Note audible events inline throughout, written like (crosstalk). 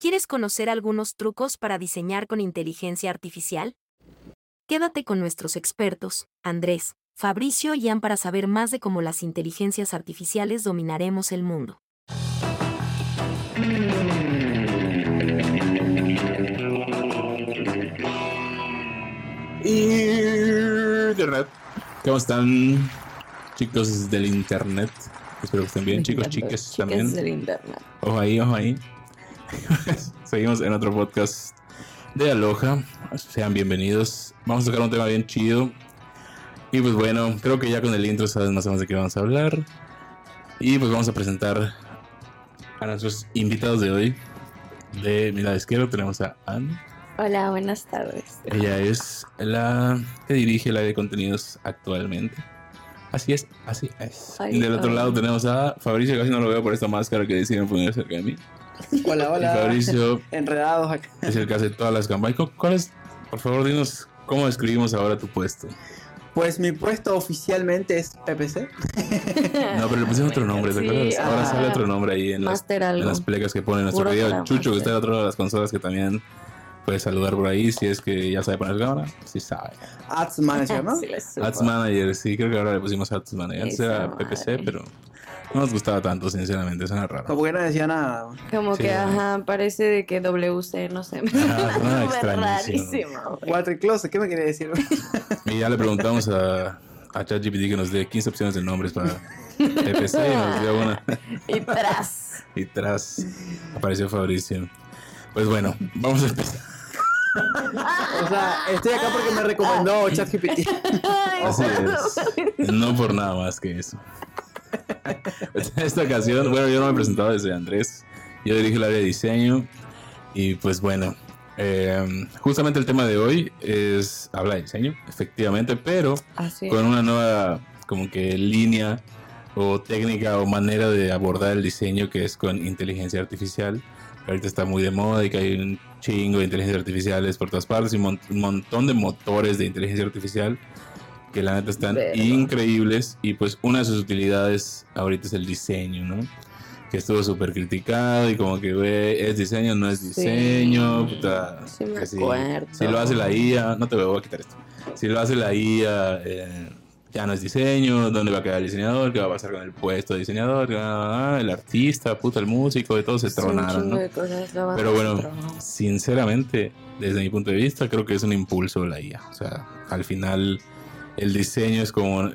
¿Quieres conocer algunos trucos para diseñar con inteligencia artificial? Quédate con nuestros expertos, Andrés, Fabricio y Ian para saber más de cómo las inteligencias artificiales dominaremos el mundo. Internet. ¿Cómo están, chicos del Internet? Espero que estén bien, chicos, chiques también. del internet. Ojo ahí, ojo ahí. (laughs) Seguimos en otro podcast de Aloha. Sean bienvenidos. Vamos a tocar un tema bien chido. Y pues bueno, creo que ya con el intro sabes más o menos de qué vamos a hablar. Y pues vamos a presentar a nuestros invitados de hoy. De mi lado izquierdo tenemos a Anne. Hola, buenas tardes. Ella es la que dirige el área de contenidos actualmente. Así es, así es. Ay, y del otro ay. lado tenemos a Fabricio, casi no lo veo por esta máscara que decidieron poner cerca de mí. Hola, Y hola. Fabricio Enredados acá. es el que hace todas las campañas. ¿Cu- ¿Cuál es? Por favor, dinos cómo describimos ahora tu puesto. Pues mi puesto oficialmente es PPC. No, pero le pusieron otro nombre, ¿te Sí, acuerdas? Ahora ah, sale otro nombre ahí en las, en las plecas que pone nuestro para Chucho, que está de otro lado de las consolas, que también puede saludar por ahí si es que ya sabe poner cámara. Sí sabe. Ads Manager, ¿no? (laughs) Sí. Ads Manager, sí, creo que ahora le pusimos Ads Manager. Antes era madre. PPC, pero no nos gustaba tanto, sinceramente, suena raro. Como que no decía nada. Como Sí. que, ajá, parece de que WC, no sé. Suena Súper (laughs) extrañísimo. rarísimo. Water Closet, ¿qué me quiere decir? Y ya le preguntamos a, a ChatGPT que nos dé 15 opciones de nombres para PPC y nos dio una. (laughs) Y tras. Y tras apareció Fabricio. Pues bueno, vamos a empezar. O sea, estoy acá porque me recomendó (laughs) ChatGPT. Así es. No por nada más que eso. (laughs) En esta ocasión, bueno, yo no me he presentado desde Andrés. Yo dirijo el área de diseño. Y pues bueno, eh, justamente el tema de hoy es habla de diseño, efectivamente, pero con una nueva como que línea o técnica o manera de abordar el diseño que es con inteligencia artificial. Ahorita está muy de moda y que hay un chingo de inteligencias artificiales por todas partes y un montón de motores de inteligencia artificial que la neta están increíbles y pues una de sus utilidades ahorita es el diseño, ¿no? Que estuvo súper criticado y como que, güey, es diseño, no es Sí. diseño, puta. Sí me si- si lo hace la IA, no te voy a quitar esto. Si lo hace la IA, eh, ya no es diseño, ¿dónde va a quedar el diseñador? ¿Qué va a pasar con el puesto de diseñador? Ah, el artista, puta, el músico, de todos se Sí, tronaron, ¿no? Pero bueno, sinceramente, desde mi punto de vista, creo que es un impulso la IA. O sea, al final, el diseño es como,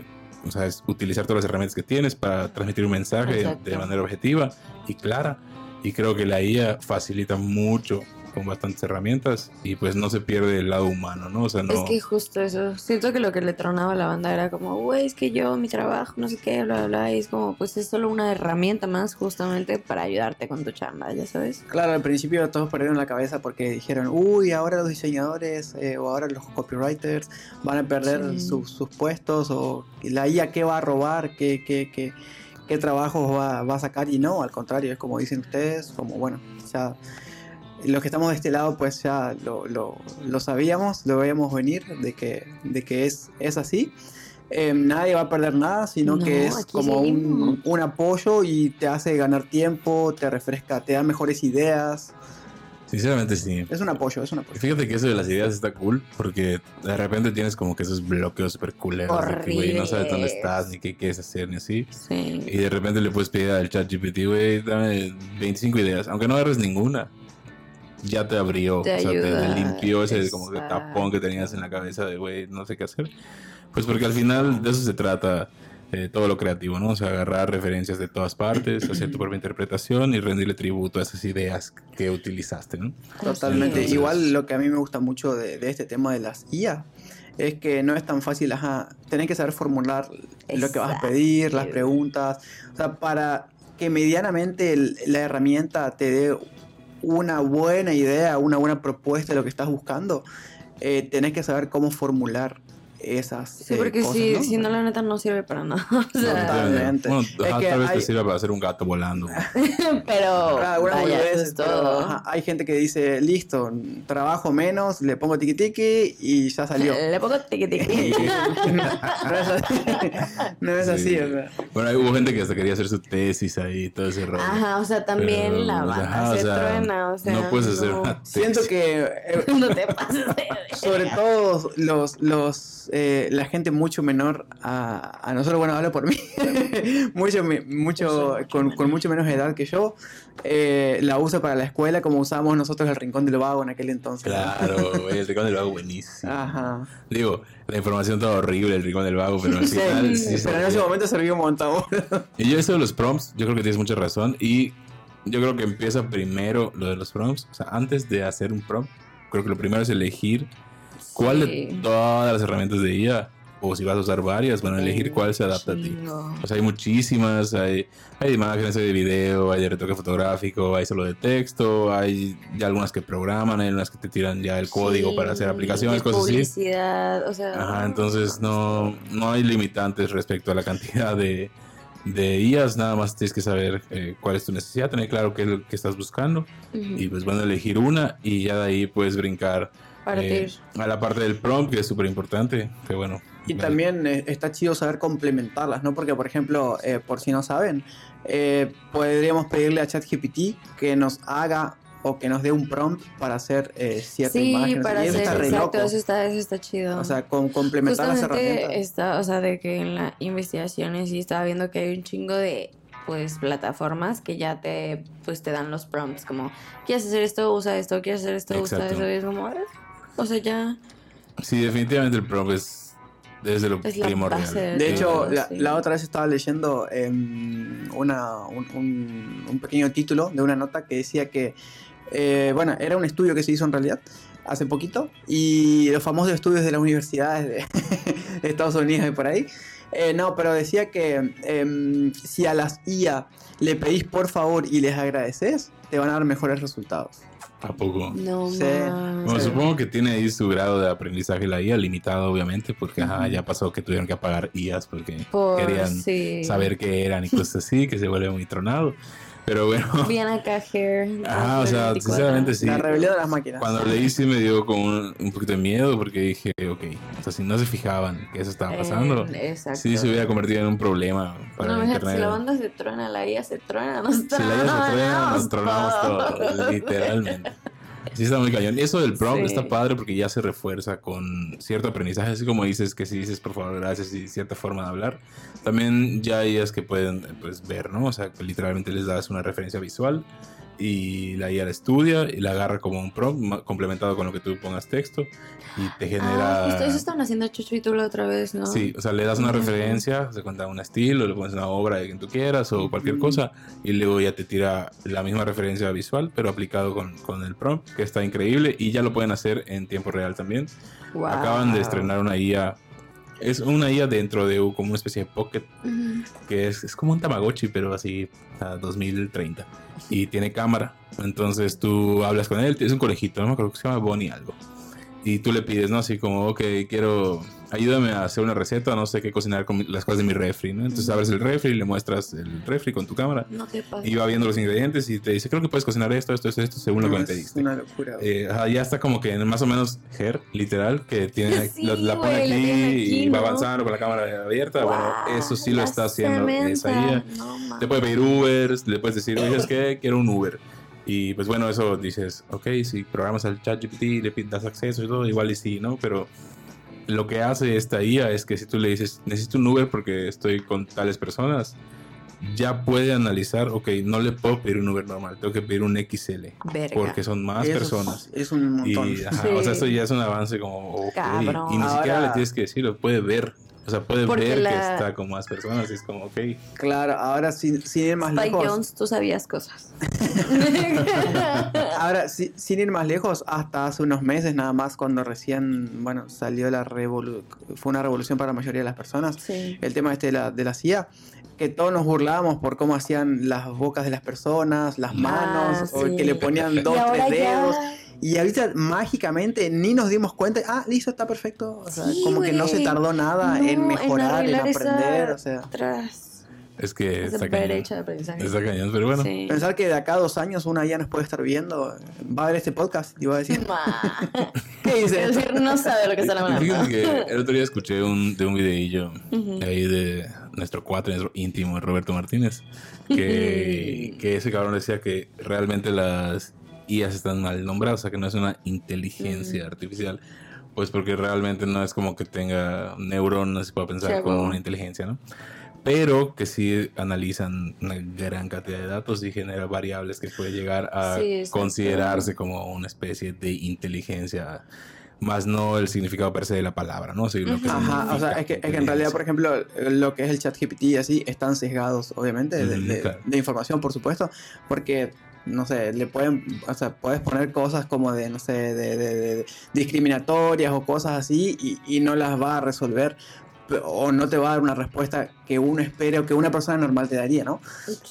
o sea, es utilizar todas las herramientas que tienes para transmitir un mensaje Exacto. de manera objetiva y clara. Y creo que la IA facilita mucho con bastantes herramientas y pues no se pierde el lado humano, ¿no? O sea, no... Es que justo eso, siento que lo que le tronaba a la banda era como, güey, es que yo, mi trabajo, no sé qué, bla, bla, bla, y es como, pues es solo una herramienta más justamente para ayudarte con tu chamba, ya sabes. Claro, al principio todos perdieron la cabeza porque dijeron, uy, ahora los diseñadores eh, o ahora los copywriters van a perder Sí. sus- sus puestos o la IA qué va a robar, qué, qué, qué, qué trabajos va, va a sacar y no, al contrario, es como dicen ustedes, como bueno, o sea, los que estamos de este lado pues ya lo, lo, lo sabíamos, lo veíamos venir de que, de que es, es así. Eh, nadie va a perder nada, sino No, que es como un, un apoyo y te hace ganar tiempo, te refresca, te da mejores ideas. Sinceramente sí. Es un apoyo, es un apoyo. Fíjate que eso de las ideas está cool porque de repente tienes como que esos bloqueos super culeros de que, güey, no sabes dónde estás ni qué quieres hacer ni así. Sí. Y de repente le puedes pedir al chat GPT, güey, dame 25 ideas, aunque no agarres ninguna. Ya te abrió, Te o sea, te, te ayuda, limpió ese como que exacto. tapón que tenías en la cabeza de, güey, no sé qué hacer. Pues porque al final de eso se trata eh, todo lo creativo, ¿no? O sea, agarrar referencias de todas partes, hacer tu propia interpretación y rendirle tributo a esas ideas que utilizaste, ¿no? Totalmente. Entonces- Igual lo que a mí me gusta mucho de, de este tema de las IA es que no es tan fácil, ajá, tenés que saber formular lo que vas a Exacto. pedir, las preguntas, o sea, para que medianamente el- la herramienta te dé una buena idea, una buena propuesta de lo que estás buscando, eh, tenés que saber cómo formular esas Sí, eh, porque cosas, si, ¿no? si no, la neta no sirve para nada. (laughs) O sea, Totalmente. Bueno, Es ajá, que tal vez hay- te sirva para hacer un gato volando. (laughs) pero Ah, algunas vaya, eso boludeces, es pero, todo. ajá, hay gente que dice, listo, trabajo menos, le pongo tiki tiki y ya salió. (laughs) Le pongo tiqui tiqui. no es así, no es así, Sí. o sea. Bueno, hay- hubo gente que hasta quería hacer su tesis ahí, todo ese rollo. Ajá, o sea, también Pero, la banda ajá, o se sea, truena, o sea. no puedes hacer no. una Siento tesis. que eh, No te pases de sobre todo los, los eh, la gente mucho menor a, a nosotros, bueno, hablo por mí, (laughs) mucho, mucho con, con mucho menos edad que yo, eh, la usa para la escuela como usamos nosotros el rincón del vago en aquel entonces. Claro, (laughs) el rincón del vago buenísimo. Ajá. Digo, la información toda horrible, el rincón del vago, pero al Sí, final sí pero en ese momento sirvió un montón. Y yo eso de los prompts, yo creo que tienes mucha razón. Y yo creo que empieza primero lo de los prompts. O sea, antes de hacer un prompt, creo que lo primero es elegir cuál de todas las herramientas de IA, o si vas a usar varias, bueno, elegir cuál se adapta a ti. O sea, hay muchísimas, hay, hay imágenes, hay de video, hay de retoque fotográfico, hay solo de texto, hay ya algunas que programan, hay unas que te tiran ya el código Sí, para hacer aplicaciones, de cosas así. publicidad, o sea. Ajá, entonces no, no hay limitantes respecto a la cantidad de, de IAs, nada más tienes que saber eh, cuál es tu necesidad, tener claro qué es lo que estás buscando Ujú. y pues bueno, elegir una y ya de ahí puedes brincar Partir. eh, a la parte del prompt, que es súper importante, que bueno. Y también eh, está chido saber complementarlas, ¿no? Porque, por ejemplo, eh, por si no saben, eh, podríamos pedirle a ChatGPT que nos haga o que nos dé un prompt para hacer eh, cierta Sí, imagen. para y eso hacer, está re exacto, loco. eso está, eso está chido. O sea, con complementar las Justamente herramientas. está, o sea, de que en la investigación sí estaba viendo que hay un chingo de pues plataformas que ya te pues te dan los prompts como quieres hacer esto usa esto quieres hacer esto usa Exacto. eso y es como o sea ya Sí, definitivamente el prompt es desde lo Es la primordial. base de hecho, la, otra vez estaba leyendo em, una, un, un- un pequeño título de una nota que decía que, eh, bueno, era un estudio que se hizo en realidad hace poquito y los famosos estudios de las universidades de, (laughs) de Estados Unidos y por ahí. Eh, no, pero decía que em, si a las IA le pedís por favor y les agradeces, te van a dar mejores resultados. ¿A poco? no Sí. mames. Bueno, Sí. supongo que tiene ahí su grado de aprendizaje la IA limitado, obviamente, porque ajá, ya pasó que tuvieron que apagar IAs porque Por- querían sí. saber qué eran y (laughs) cosas así, que se vuelve muy tronado. Pero bueno, bien acá hair ajá, o sea, 24. sinceramente sí. La rebelión de las máquinas. Cuando leí sí me dio como un, un poquito de miedo porque dije, ok, o sea, si no se fijaban que eso estaba pasando, Eh, exacto sí se hubiera convertido en un problema para no, el internet. si la banda se truena, la IA se truena, nos Si la IA se truena, nos tronamos todos, literalmente. Sí, está muy cañón. Eso del prompt Sí. está padre porque ya se refuerza con cierto aprendizaje, así como dices que si dices por favor, gracias y cierta forma de hablar. También ya hay IAs que pueden pues, ver, ¿no? O sea, que literalmente les das una referencia visual y la IA la estudia y la agarra como un prompt complementado con lo que tú pongas texto y te genera. Ah, justo eso estaban haciendo Chucho y tú la otra vez, ¿no? Sí, o sea, le das una referencia, se cuenta un estilo, le pones una obra de quien tú quieras o cualquier cosa y luego ya te tira la misma referencia visual, pero aplicado con, con el prompt, que está increíble y ya lo pueden hacer en tiempo real también. Wow. Acaban de estrenar una IA, es una IA dentro de como una especie de Pocket, que es, es como un Tamagotchi, pero así a 2030 y tiene cámara. Entonces tú hablas con él, es un conejito, no me acuerdo que se llama Bonnie algo. Y tú le pides, ¿no? Así como, ok, quiero, ayúdame a hacer una receta, no sé qué cocinar con las cosas de mi refri, ¿no? Entonces abres el refri y le muestras el refri con tu cámara No te pases. y va viendo los ingredientes y te dice, creo que puedes cocinar esto, esto, esto, esto, según lo que me es pediste. una locura. Eh, ya está como que más o menos Her, literal, que tiene, (laughs) Sí, la, la pone la aquí, aquí, y va ¿no? avanzando con la cámara abierta. bueno, Guau, eso sí lo está haciendo esa. No. Te puede pedir Ubers, le puedes decir, oye, es que quiero un Uber. Y pues bueno, eso dices, ok, si programas al chat GPT, le das acceso y todo, igual y sí, ¿no? Pero lo que hace esta IA es que si tú le dices, necesito un Uber porque estoy con tales personas, ya puede analizar, ok, no le puedo pedir un Uber normal, tengo que pedir un XL, Verga. porque son más Eso es- personas. Es, un montón. Y, ajá, Sí. o sea, eso ya es un avance como, ok, Cabrón. y ni siquiera Ahora- le tienes que decir, lo puede ver. O sea, puede Porque ver que la- está con más personas y es como, ok. Claro, ahora sin, sin ir más Spike lejos. Jones, tú sabías cosas. (laughs) (laughs) Ahora, si- sin ir más lejos, hasta hace unos meses nada más, cuando recién, bueno, salió la revolución, fue una revolución para la mayoría de las personas, sí. el tema este de la, de la CIA, que todos nos burlábamos por cómo hacían las bocas de las personas, las manos, o Ah, sí. que le ponían dos, tres dedos, ya. Y ahorita mágicamente ni nos dimos cuenta, ah, listo, está perfecto. O sea, Sí, como que no se tardó nada No, en mejorar, en, esa aprender, o sea. tras- Es que esa está cañón. brecha de. Está cañón, pero bueno. Sí. Pensar que de acá a dos años una ya nos puede estar viendo, va a ver este podcast y va a decir. (laughs) ¿qué dice? Es decir, no sabe lo que está hablando. que el otro día escuché un, de un videillo Ujú. ahí de nuestro cuate, nuestro íntimo, Roberto Martínez, que, que ese cabrón decía que realmente las IAs están mal nombradas, o sea, que no es una inteligencia Mm. artificial, pues porque realmente no es como que tenga neuronas y pueda pensar Sí, como una inteligencia, ¿no? Pero que sí analizan una gran cantidad de datos y genera variables que puede llegar a Sí, considerarse como una especie de inteligencia, más no el significado per se de la palabra, ¿no? Sino lo que Ajá, o sea, es que, es que en realidad, por ejemplo, lo que es el chat GPT y así, están sesgados, obviamente, de, Mm, de- claro. de información, por supuesto, porque, no sé, le pueden, o sea, puedes poner cosas como de, no sé, de, de- de- discriminatorias o cosas así y, y no las va a resolver o no te va a dar una respuesta que uno espere o que una persona normal te daría, ¿no?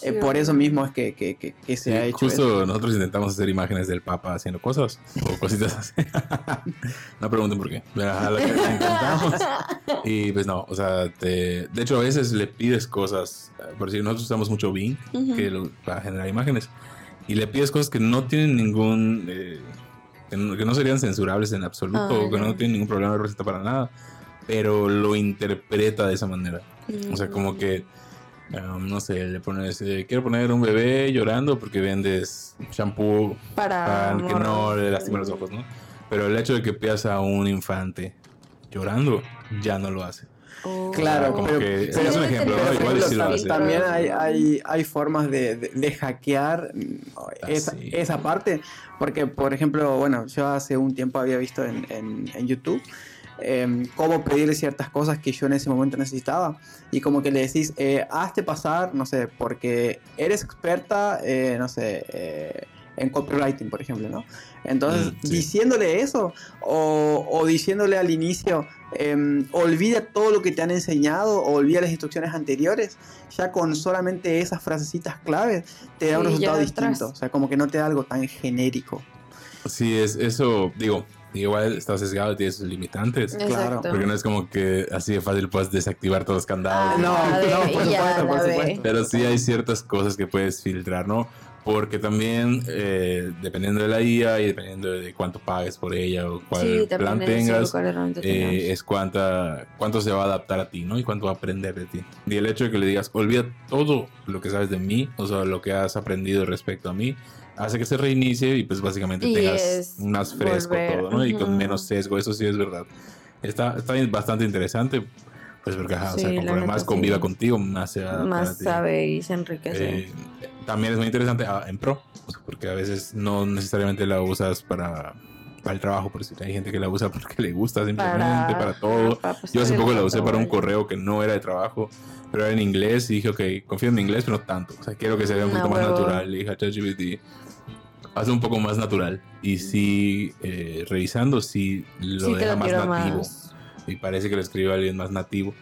Eh, por eso mismo es que, que, que- que se Sí, ha hecho justo eso. nosotros intentamos hacer imágenes del Papa haciendo cosas o cositas así. (laughs) no pregunten por qué. Pero, ajá, lo que intentamos. Y pues no, o sea, te- de hecho a veces le pides cosas, por decir, nosotros usamos mucho Bing que lo- para generar imágenes y le pides cosas que no tienen ningún, eh, que, no, que no serían censurables en absoluto, Ah, o que no tienen ningún problema de receta para nada, pero lo interpreta de esa manera. O sea, como que, um, no sé, le pones, eh, quiero poner un bebé llorando porque vendes shampoo Para, para que no le lastime los ojos, ¿no? Pero el hecho de que pidas a un infante llorando, ya no lo hace. Oh. Claro, como pero- que pero- es un ejemplo, Pero, ¿no? Igual ejemplo, sí lo hace. también hay, hay, hay formas de, de- de hackear mm, esa, sí. esa parte. Porque, por ejemplo, bueno, yo hace un tiempo había visto en, en- en YouTube em, cómo pedirle ciertas cosas que yo en ese momento necesitaba. Y como que le decís, eh, hazte pasar, no sé, porque eres experta, eh, no sé, eh, en copywriting, por ejemplo, ¿no? Entonces, Mm, sí. diciéndole eso, o, o diciéndole al inicio, em, olvida todo lo que te han enseñado, o olvida las instrucciones anteriores, ya con solamente esas frasecitas claves te da un Sí, resultado ya distinto. atrás. O sea, como que no te da algo tan genérico. Sí, es eso, digo, igual está sesgado y tiene sus limitantes. claro. Porque no es como que así de fácil puedes desactivar todos los candados. Ah, No, no, por y ya supuesto, por supuesto. Pero sí hay ciertas cosas que puedes filtrar, ¿no? Porque también, eh, dependiendo de la IA y dependiendo de cuánto pagues por ella o cuál Sí, plan tengas, cuál eh, es cuánta, cuánto se va a adaptar a ti, ¿no? Y cuánto va a aprender de ti. Y el hecho de que le digas, olvida todo lo que sabes de mí, o sea, lo que has aprendido respecto a mí, hace que se reinicie y pues básicamente Y tengas más fresco volver, todo, ¿no? Y con menos sesgo, eso sí es verdad. Está, está bastante interesante, pues porque, ajá, o sea, Sí, conforme más sí. conviva contigo, más se Más sabe y se enriquece. Eh, también es muy interesante ah, en pro, porque a veces no necesariamente la usas para, para el trabajo, por decir, hay gente que la usa (laughs) porque le gusta simplemente, para, todo. para Yo hace poco la usé para un correo que no era de trabajo, pero era en inglés y dije, ok, confío en mi inglés, pero no tanto. O sea, quiero que se vea un poquito más huevo. natural. Y dije a ChatGPT, hace un poco más natural. Y sí, eh, revisando, sí lo Sí, deja lo más nativo. más. Y parece que lo escribe alguien más nativo.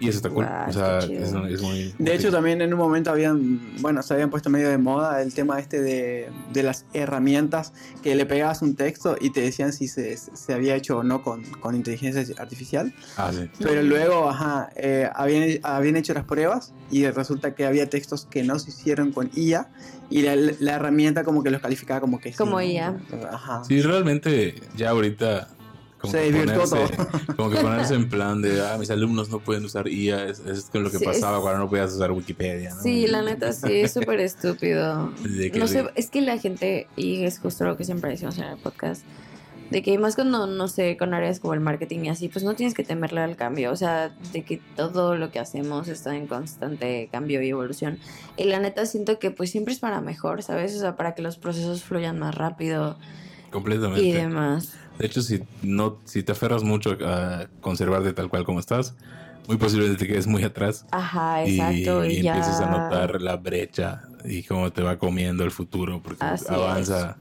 Y eso está cool. Guau, o sea, es, es muy... De hecho, también en un momento habían, bueno, se habían puesto medio de moda el tema este de, de las herramientas que le pegabas un texto y te decían si se, se había hecho o no con, con inteligencia artificial. Ah, sí. Pero Mm. luego, ajá, eh, habían, habían hecho las pruebas y resulta que había textos que no se hicieron con IA y la, la herramienta como que los calificaba como que sí, Como ¿no? IA. Ajá. Sí, realmente ya ahorita como Se que, desvirtuó ponerse, (laughs) como que ponerse en plan de, ah, mis alumnos no pueden usar IA, es, es lo que Sí, pasaba es- cuando no podías usar Wikipedia, ¿no? Sí, la neta sí, es súper estúpido. No sé, es que la gente, y es justo lo que siempre decimos en el podcast, de que más cuando, no sé, con áreas como el marketing y así, pues no tienes que temerle al cambio, o sea, de que todo lo que hacemos está en constante cambio y evolución. Y la neta siento que pues siempre es para mejor, ¿sabes? O sea, para que los procesos fluyan más rápido completamente. y demás. De hecho, si no, si te aferras mucho a conservarte tal cual como estás, muy posiblemente te quedes muy atrás Ajá, exacto. Y, y ya... empieces a notar la brecha y cómo te va comiendo el futuro, porque Así avanza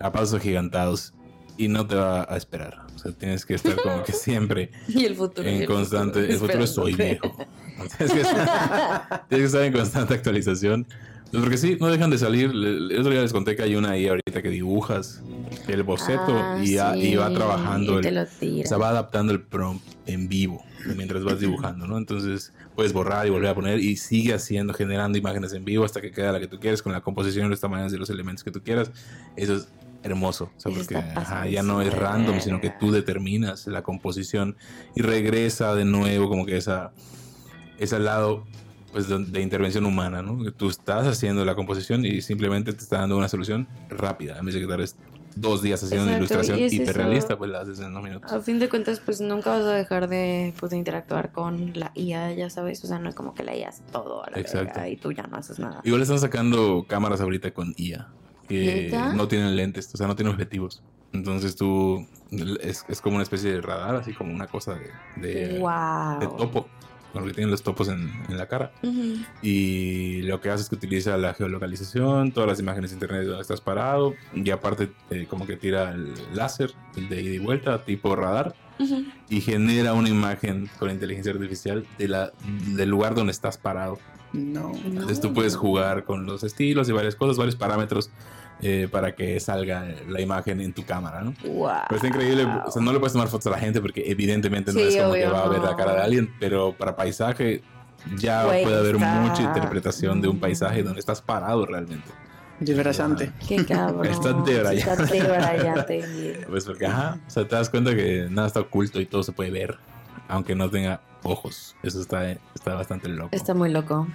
a pasos agigantados y no te va a esperar. O sea, tienes que estar como que (laughs) siempre Y el futuro. en el constante. El futuro es hoy, viejo. Tienes que, estar, (laughs) tienes que estar en constante actualización. Porque sí, no dejan de salir. El otro día les conté que hay una ahí ahorita que dibujas el boceto Ah, y, va trabajando, y el, o sea, va adaptando el prompt en vivo mientras vas dibujando, ¿no? Entonces puedes borrar y volver a poner y sigue haciendo, generando imágenes en vivo hasta que queda la que tú quieres con la composición los tamaños de los elementos que tú quieras. Eso es hermoso, o sea, porque ajá, ya no es random, sino que tú determinas la composición y regresa de nuevo como que esa, ese lado pues, de, intervención humana, ¿no? Tú estás haciendo la composición y simplemente te está dando una solución rápida, en vez de que dos días haciendo una ilustración y es hiperrealista, eso. pues la haces en dos minutos. A fin de cuentas, pues nunca vas a dejar de, pues, de interactuar con la IA, ya sabes. O sea, no es como que la IA hace todo a la Exacto. verga y tú ya no haces nada. Igual están sacando cámaras ahorita con IA, que ¿Neta? no tienen lentes, o sea, no tienen objetivos. Entonces tú, es, es como una especie de radar, así como una cosa de, de, wow. de topo, con lo que tienen los topos en, en la cara. Y lo que hace es que utiliza la geolocalización, todas las imágenes de internet de donde estás parado, y aparte eh, como que tira el láser el de ida y vuelta, tipo radar, y genera una imagen con inteligencia artificial de la, del lugar donde estás parado. No. Entonces tú puedes jugar con los estilos y varias cosas, varios parámetros eh, para que salga la imagen en tu cámara, ¿no? Wow. Pero está increíble, o sea, no le puedes tomar fotos a la gente porque evidentemente no Sí, es como obvio, que va a ver la cara de alguien, pero para paisaje ya puede haber está- mucha interpretación de un paisaje donde estás parado realmente. Desbrayante. Qué cabrón. Está debrayante. Está. (laughs) Pues porque, ajá, o sea, te das cuenta que nada está oculto y todo se puede ver, aunque no tenga ojos. Eso está, está bastante loco. Está muy loco.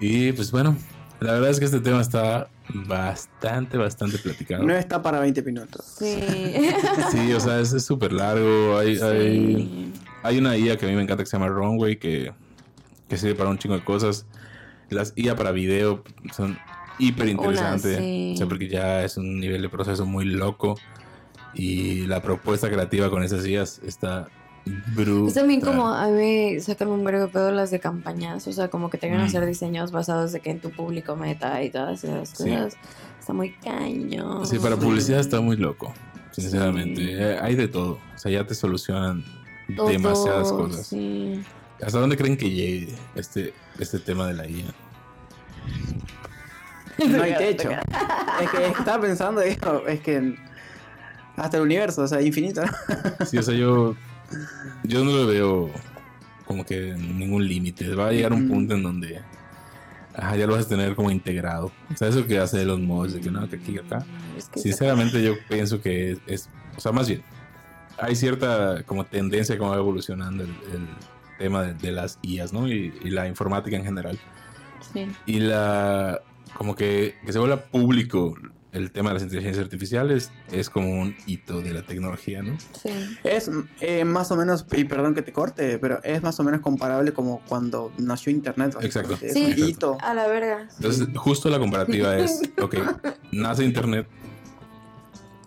Y pues bueno, la verdad es que este tema está bastante, bastante platicado. No está para 20 minutos. Sí. (laughs) Sí, o sea, es es súper largo. Hay, hay, Sí. hay una IA que a mí me encanta que se llama Runway, que, que sirve para un chingo de cosas. Las IA para video son hiper interesantes. Sí. O sea, porque ya es un nivel de proceso muy loco. Y la propuesta creativa con esas IAs está brutal. Es también como a mí sacan un vergo pedo las de campañas, o sea, como que tengan Mm. a hacer diseños basados de que en tu público meta y todas esas Sí. cosas. Está muy caño. Sí, para publicidad está muy loco. Sinceramente. Sí. Eh, Hay de todo. O sea, ya te solucionan Todo, demasiadas cosas. Sí. ¿Hasta dónde creen que llegue este, este tema de la IA? No hay techo. Es que estaba pensando, digo, es que hasta el universo, o sea, infinito. ¿no? Sí, o sea, yo, yo no lo veo como que ningún límite. Va a llegar un punto en donde ajá, ya lo vas a tener como integrado. O sea, eso que hace los mods de que no, que aquí acá. Es que Sinceramente, yo pienso que es, o sea, más bien, hay cierta como tendencia como va evolucionando el, el tema de, de las IAs, ¿no? Y, y la informática en general. sí. Y la, como que, que se vuelva público el tema de las inteligencias artificiales es como un hito de la tecnología, ¿no? Sí. Es eh, más o menos, y perdón que te corte, pero es más o menos comparable como cuando nació Internet. Exacto. Es Sí. un hito. A la verga. Entonces, justo la comparativa es, (laughs) ok, nace Internet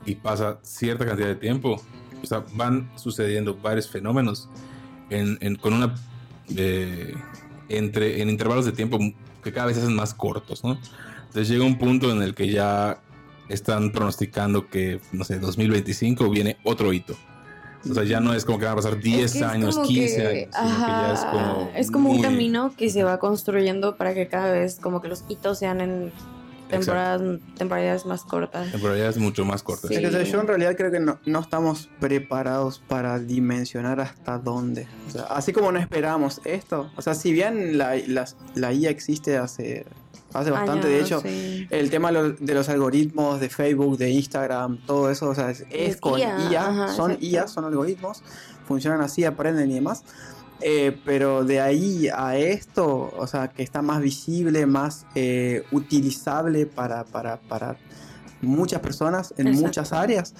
y pasa cierta cantidad de tiempo. O sea, van sucediendo varios fenómenos en, en- con una... eh, entre, en intervalos de tiempo que cada vez se hacen más cortos, ¿no? Entonces llega un punto en el que ya están pronosticando que, no sé, 2025 viene otro hito. O sea, ya no es como que van a pasar 10 Es que es años, como 15 que- años, ya es como... es como un camino que se va construyendo para que cada vez como que los hitos sean en temporadas, temporadas más cortas. Temporalidades mucho más cortas. Sí. Es que, o sea, yo en realidad creo que no, no estamos preparados para dimensionar hasta dónde. O sea, así como no esperamos esto. O sea, si bien la, las- la IA existe hace, hace bastante, de hecho, sí. el tema de los, de los algoritmos de Facebook, de Instagram, todo eso, o sea, es, es Es con IA, IA, ajá, son exacto. IA, son algoritmos, funcionan así, aprenden y demás. Eh, pero de ahí a esto, o sea, que está más visible, más eh, utilizable para, para, para muchas personas en Exacto. muchas áreas,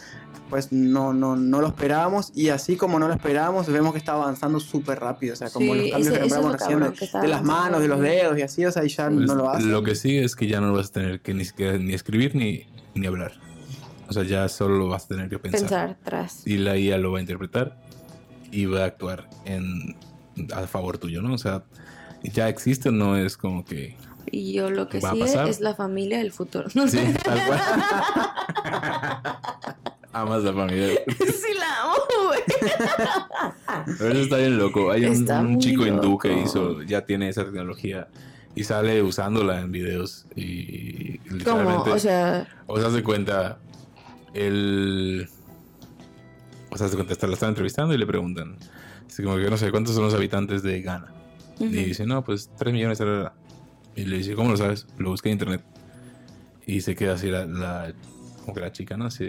pues no, no, no lo esperábamos y así como no lo esperábamos, vemos que está avanzando súper rápido, o sea, como Sí, los cambios ese- que eso es lo nombramos recién cabrón, de, que está de las manos, de los dedos y así, o sea, y ya Pues, no lo hace. Lo que sí es que ya no vas a tener que ni siquiera ni escribir ni, ni hablar. O sea, ya solo lo vas a tener que pensar. Pensar tras. Y la IA lo va a interpretar y va a actuar en a favor tuyo, ¿no? O sea, ya existe, no es como que Y yo lo que pasar. es la familia del futuro. No sí, sé. (laughs) tal cual. Amas la familia. sí la amo, güey. Pero eso está bien loco. Hay un, chico hindú que hizo, ya tiene esa tecnología y sale usándola en videos y ¿Cómo? literalmente O sea, O sea, se cuenta, él. O sea, se contesta, la están entrevistando y le preguntan. Así como que no sé, ¿cuántos son los habitantes de Ghana? Y dice, no, pues 3 millones. tarara". Y le dice, ¿cómo lo sabes? Lo busqué en internet. Y se queda así la, la- como que la chica, ¿no? Así,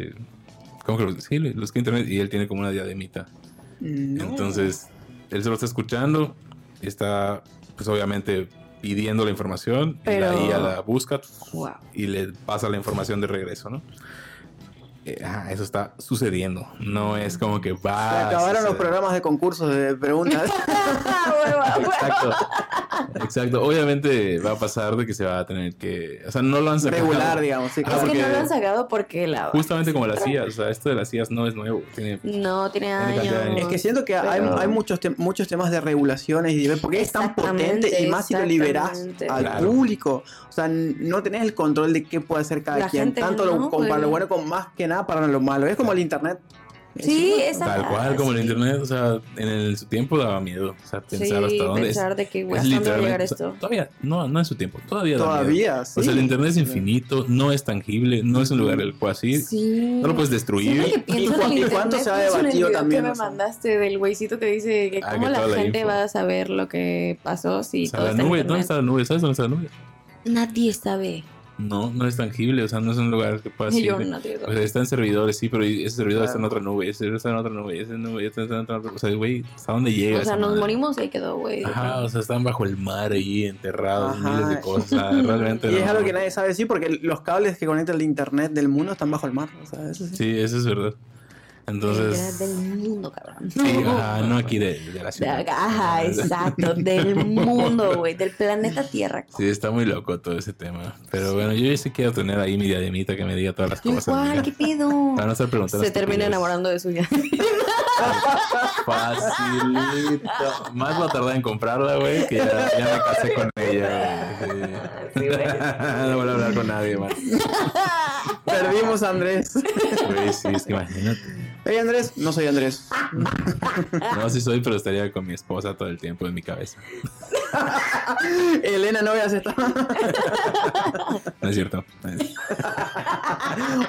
¿Cómo que lo Sí, lo busqué en internet y él tiene como una diademita. No. Entonces, él se lo está escuchando está, pues obviamente, pidiendo la información Pero- y la IA la busca Wow. y le pasa la información de regreso, ¿no? Eh, ajá, eso está sucediendo. No es como que va. Se acabaron los programas de concursos de preguntas. (laughs) Exacto. Exacto. Obviamente va a pasar de que se va a tener que. O sea, no lo han sacado. Regular, digamos. Sí, Ah, Es claro. que porque- no lo han sacado porque la. Justamente como las IAS. O sea, esto de las IAS no es nuevo. Tiene. No, tiene Tiene años. años. Es que siento que hay, Pero- hay muchos, tem- muchos temas de regulaciones y de- porque es tan potente y más si lo liberás al Claro. público. O sea, no tenés el control de qué puede hacer cada La quien, gente tanto lo- no, como para lo bueno como más que nada para lo malo. Es como el internet. Sí, Es exacto. Tal cual como el internet. O sea, en el- su tiempo daba miedo. O sea, pensar Sí, hasta dónde es. pensar de que, güey, es ¿hasta dónde va a llegar literalmente- o sea, esto? Todavía, no, no en su tiempo. Todavía. da miedo. Todavía, sí. O sea, el internet es infinito, no es tangible, no es un lugar el cual así. Sí. No lo puedes destruir. Que ¿Y cuánto internet, se ha debatido también, que me o sea? mandaste del güeycito que dice que Ah, cómo que la la gente va a saber lo que pasó si O sea, todo la nube. ¿dónde está la nube? ¿Sabes dónde está la nube? Nadie sabe. No, no es tangible, o sea, no es un lugar que puedas ir. nadie O sea, está en servidores, sí, pero ese servidor está en Claro. otra nube, ese servidor está en otra nube, ese nube está en otra nube. O sea, güey, ¿hasta dónde llega? O sea, nos madre? morimos y ahí quedó, güey. Ajá, o sea, están bajo el mar ahí, enterrados, Ajá. miles de cosas. (laughs) realmente. Y es no. algo que nadie sabe decir porque los cables que conectan el internet del mundo están bajo el mar. O sea, eso sí. Sí, eso es verdad. Entonces. Del mundo, cabrón. Sí, ajá, no aquí de, de la De- ciudad. Ajá, exacto. Del (laughs) mundo, güey. Del planeta Tierra. Sí, está muy loco todo ese tema. Pero bueno, yo ya sí quiero tener ahí mi diademita que me diga todas las cosas. Igual. ¿qué pedo? Para no estar preguntando. Se termina enamorando de suya. (laughs) Facilito. Más va a tardar en comprarla, güey, que ya, ya me casé con ella. güey. Sí. Sí, güey. (laughs) no voy a hablar con nadie más. Perdimos a Andrés. Güey, sí, es que imagínate. Hey Andrés, no soy Andrés. (laughs) No, sí soy, pero estaría con mi esposa todo el tiempo en mi cabeza. (laughs) Elena no veas esto. (laughs) No es cierto.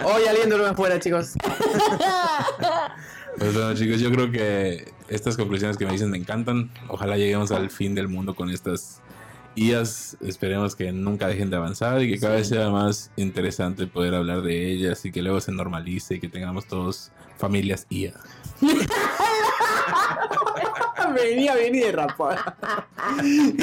Hoy alguien duerme afuera, chicos. Pues bueno, chicos, yo creo que estas conclusiones que me dicen me encantan. Ojalá lleguemos al fin del mundo con estas IAs. Esperemos que nunca dejen de avanzar y que cada vez sea más interesante poder hablar de ellas y que luego se normalice y que tengamos todos familias IA. (laughs) Venía bien y derrapar. (laughs)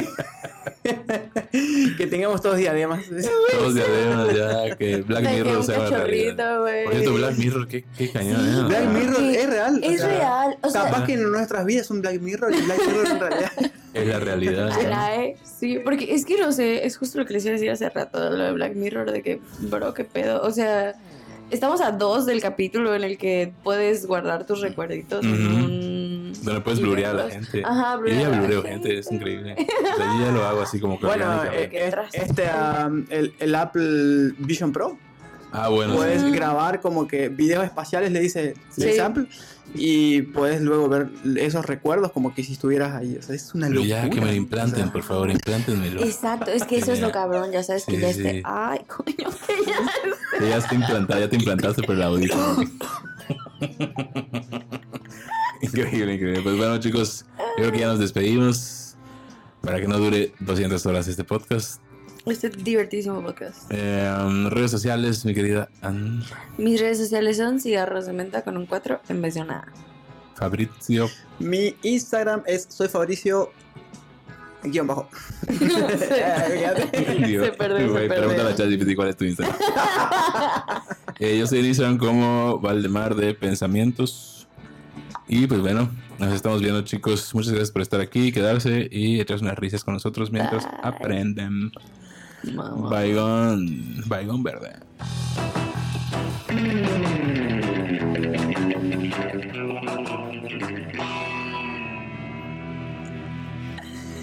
que tengamos todos diademas. Todos diademas ya, que Black Mirror sea una realidad. Por cierto, Black Mirror, qué, qué cañón, ¿eh? Black Mirror Sí, es real. o Es sea, real. O sea, Capaz que en nuestras vidas es un Black Mirror y Black Mirror en realidad. (laughs) Es la realidad. ¿no? la E, sí, porque es que no sé, es justo lo que les iba a decir hace rato, lo de Black Mirror, de que, bro, qué pedo. O sea, estamos a dos del capítulo en el que puedes guardar tus recuerditos en Ujú. un... Donde puedes blurear a la gente. Ajá, Yo blurear ya a la blureo gente. gente, es increíble. (laughs) O sea, yo ya lo hago así como que Bueno, eh, este, um, el, el Apple Vision Pro, Ah, bueno. puedes sí. grabar como que videos espaciales, le dice le Sí. dice Apple, y puedes luego ver esos recuerdos como que si estuvieras ahí. O sea, es una locura. ya que me lo implanten, O sea, por favor, implántenmelo. Exacto, es que eso es lo cabrón, ya sabes que ya sí. esté... Ay, coño, (laughs) que ya... Ya está implantado, ya te implantaste por el audífono. (laughs) increíble, increíble. Pues bueno, chicos, yo creo que ya nos despedimos. Para que no dure 200 horas este podcast. Este divertísimo podcast. Eh, um, redes sociales, mi querida Ann Mis redes sociales son cigarros de menta con un 4 en vez de una A. Fabrizio. Mi Instagram es soy Fabricio guion bajo. Digo, (laughs) Se perdió, se güey, perdió. Pregúntale a ChatGPT cuál es tu Instagram. Eh, yo soy Instagram como Valdemar de Pensamientos. Y pues bueno, nos estamos viendo, chicos. Muchas gracias por estar aquí, quedarse y echarse unas risas con nosotros mientras Bye. aprenden. Baigón. Baigón verde.